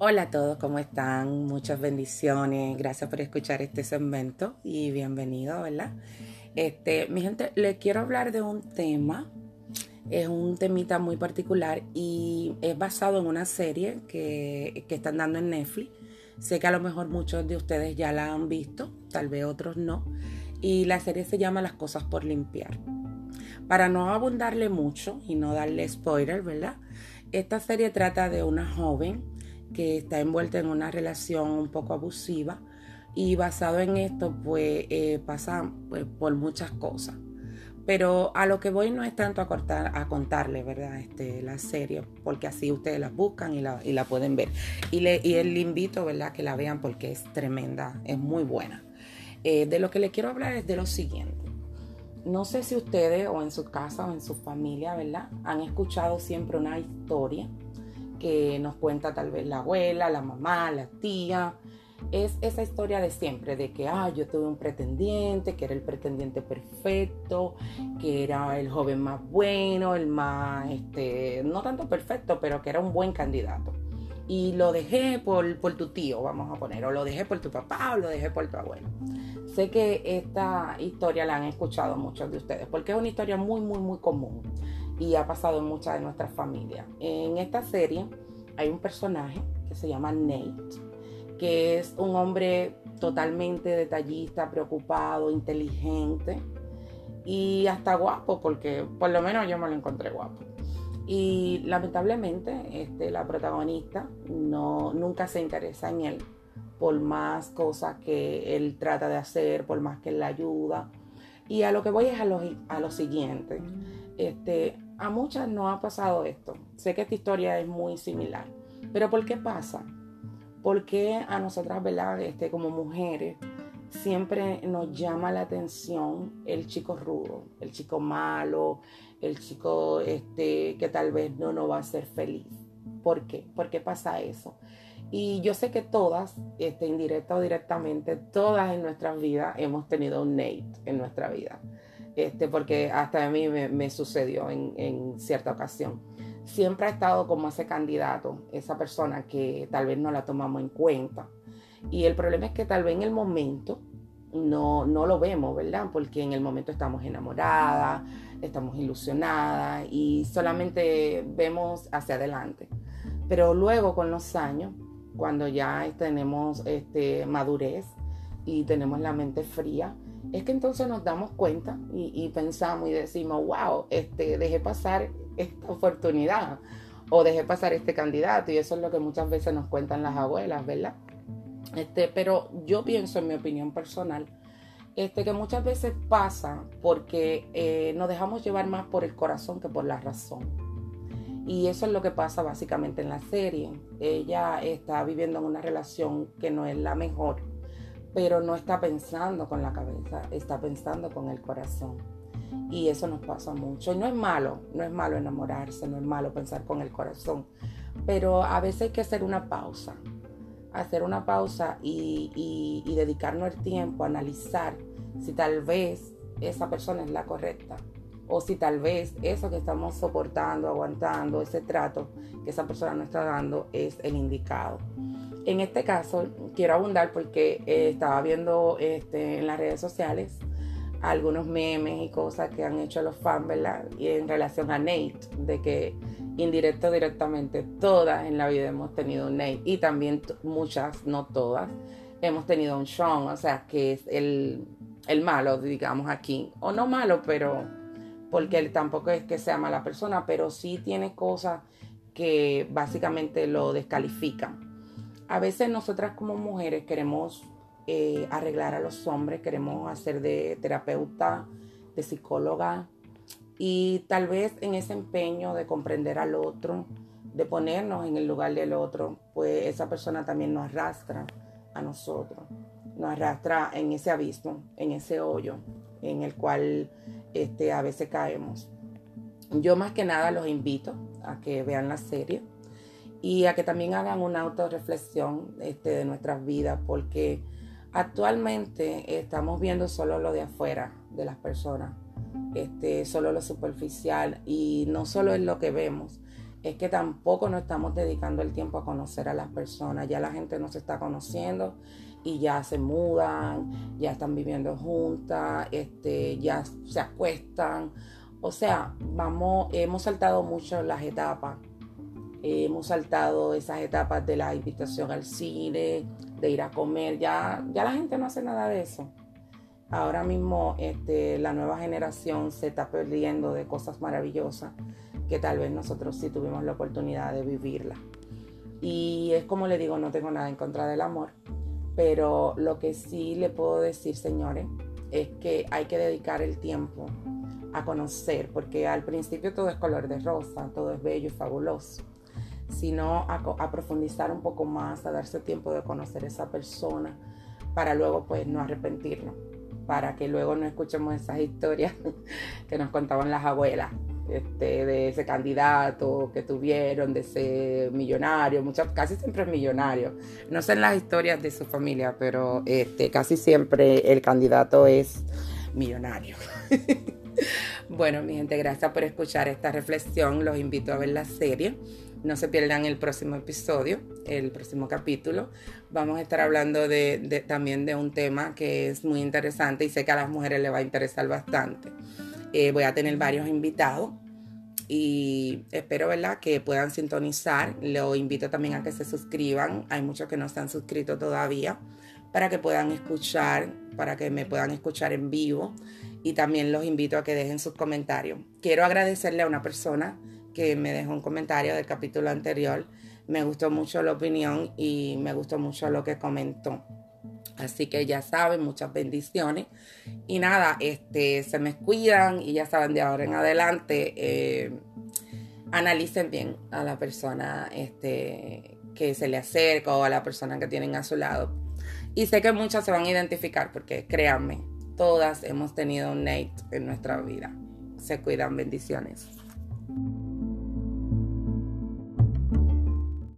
Hola a todos, ¿cómo están? Muchas bendiciones. Gracias por escuchar este segmento y bienvenido, ¿verdad? Este, mi gente, les quiero hablar de un tema. Es un temita muy particular y es basado en una serie que, que están dando en Netflix. Sé que a lo mejor muchos de ustedes ya la han visto, tal vez otros no. Y la serie se llama Las cosas por limpiar. Para no abundarle mucho y no darle spoiler, ¿verdad? Esta serie trata de una joven que está envuelta en una relación un poco abusiva y basado en esto pues eh, pasa pues, por muchas cosas. Pero a lo que voy no es tanto a, cortar, a ¿verdad? Este, la serie, porque así ustedes la buscan y la, y la pueden ver. Y, le, y le invito, ¿verdad? Que la vean porque es tremenda, es muy buena. Eh, de lo que les quiero hablar es de lo siguiente. No sé si ustedes o en su casa o en su familia, ¿verdad? Han escuchado siempre una historia que nos cuenta tal vez la abuela, la mamá, la tía. Es esa historia de siempre, de que, ah, yo tuve un pretendiente, que era el pretendiente perfecto, que era el joven más bueno, el más, este, no tanto perfecto, pero que era un buen candidato. Y lo dejé por, por tu tío, vamos a poner, o lo dejé por tu papá, o lo dejé por tu abuelo. Sé que esta historia la han escuchado muchos de ustedes, porque es una historia muy, muy, muy común y ha pasado en muchas de nuestras familias. En esta serie hay un personaje que se llama Nate, que es un hombre totalmente detallista, preocupado, inteligente y hasta guapo, porque por lo menos yo me lo encontré guapo. Y lamentablemente este, la protagonista no, nunca se interesa en él por más cosas que él trata de hacer, por más que él la ayuda. Y a lo que voy es a lo, a lo siguiente. Este, a muchas no ha pasado esto. Sé que esta historia es muy similar. Pero ¿por qué pasa? Porque a nosotras, ¿verdad? Este, como mujeres, siempre nos llama la atención el chico rudo, el chico malo, el chico este, que tal vez no nos va a ser feliz. ¿Por qué? ¿Por qué pasa eso? Y yo sé que todas, este, indirecta o directamente, todas en nuestras vidas hemos tenido un Nate en nuestra vida este, porque hasta a mí me, sucedió en, cierta ocasión. Siempre ha estado como ese candidato, esa persona que tal vez no la tomamos en cuenta. Y el problema es que tal vez en el momento no, no lo vemos, ¿verdad? Porque en el momento estamos enamoradas, estamos ilusionadas y solamente vemos hacia adelante. Pero luego con los años, cuando ya tenemos este, madurez y tenemos la mente fría, es que entonces nos damos cuenta y, pensamos y decimos, wow, este, dejé pasar esta oportunidad o dejé pasar este candidato y eso es lo que muchas veces nos cuentan las abuelas, ¿verdad? Este, pero yo pienso en mi opinión personal este, que muchas veces pasa porque eh, nos dejamos llevar más por el corazón que por la razón. Y eso es lo que pasa básicamente en la serie. Ella está viviendo en una relación que no es la mejor pero no está pensando con la cabeza, está pensando con el corazón. Y eso nos pasa mucho. Y no es malo, no es malo enamorarse, no es malo pensar con el corazón, pero a veces hay que hacer una pausa, hacer una pausa y, dedicarnos el tiempo a analizar si tal vez esa persona es la correcta o si tal vez eso que estamos soportando, aguantando, ese trato que esa persona nos está dando es el indicado. En este caso, quiero abundar porque eh, estaba viendo este, en las redes sociales algunos memes y cosas que han hecho los fans, ¿verdad? Y en relación a Nate, de que indirecto directamente todas en la vida hemos tenido un Nate y también muchas, no todas, hemos tenido un Sean, o sea, que es el, el malo, digamos aquí, o no malo, pero porque él tampoco es que sea mala persona, pero sí tiene cosas que básicamente lo descalifican a veces nosotras como mujeres queremos eh, arreglar a los hombres, queremos hacer de terapeuta, de psicóloga y tal vez en ese empeño de comprender al otro, de ponernos en el lugar del otro, pues esa persona también nos arrastra a nosotros, nos arrastra en ese abismo, en ese hoyo en el cual este, a veces caemos. Yo más que nada los invito a que vean la serie y a que también hagan una autorreflexión este, de nuestras vidas, porque actualmente estamos viendo solo lo de afuera de las personas, este, solo lo superficial y no solo es lo que vemos, es que tampoco nos estamos dedicando el tiempo a conocer a las personas. Ya la gente nos está conociendo y ya se mudan, ya están viviendo juntas, este, ya se acuestan. O sea, vamos, hemos saltado mucho las etapas. Hemos saltado esas etapas de la invitación al cine, de ir a comer. Ya, ya la gente no hace nada de eso. Ahora mismo este, la nueva generación se está perdiendo de cosas maravillosas que tal vez nosotros sí tuvimos la oportunidad de vivirla. Y es como le digo, no tengo nada en contra del amor, pero lo que sí le puedo decir, señores, es que hay que dedicar el tiempo a conocer, porque al principio todo es color de rosa, todo es bello y fabuloso, sino a, profundizar un poco más, a darse tiempo de conocer a esa persona para luego pues no arrepentirnos para que luego no escuchemos esas historias que nos contaban las abuelas. Este, de ese candidato que tuvieron, de ese millonario, muchas, casi siempre es millonario. No sé en las historias de su familia, pero este, casi siempre el candidato es millonario. bueno, mi gente, gracias por escuchar esta reflexión. Los invito a ver la serie. No se pierdan el próximo episodio, el próximo capítulo. Vamos a estar hablando de, también de un tema que es muy interesante y sé que a las mujeres les va a interesar bastante. Eh, voy a tener varios invitados y espero ¿verdad? que puedan sintonizar. Lo invito también a que se suscriban. Hay muchos que no se han suscrito todavía para que puedan escuchar, para que me puedan escuchar en vivo. Y también los invito a que dejen sus comentarios. Quiero agradecerle a una persona que me dejó un comentario del capítulo anterior. Me gustó mucho la opinión y me gustó mucho lo que comentó. Así que ya saben, muchas bendiciones. Y nada, este, se me cuidan y ya saben, de ahora en adelante, eh, analicen bien a la persona este, que se le acerca o a la persona que tienen a su lado. Y sé que muchas se van a identificar porque créanme, todas hemos tenido un Nate en nuestra vida. Se cuidan, bendiciones.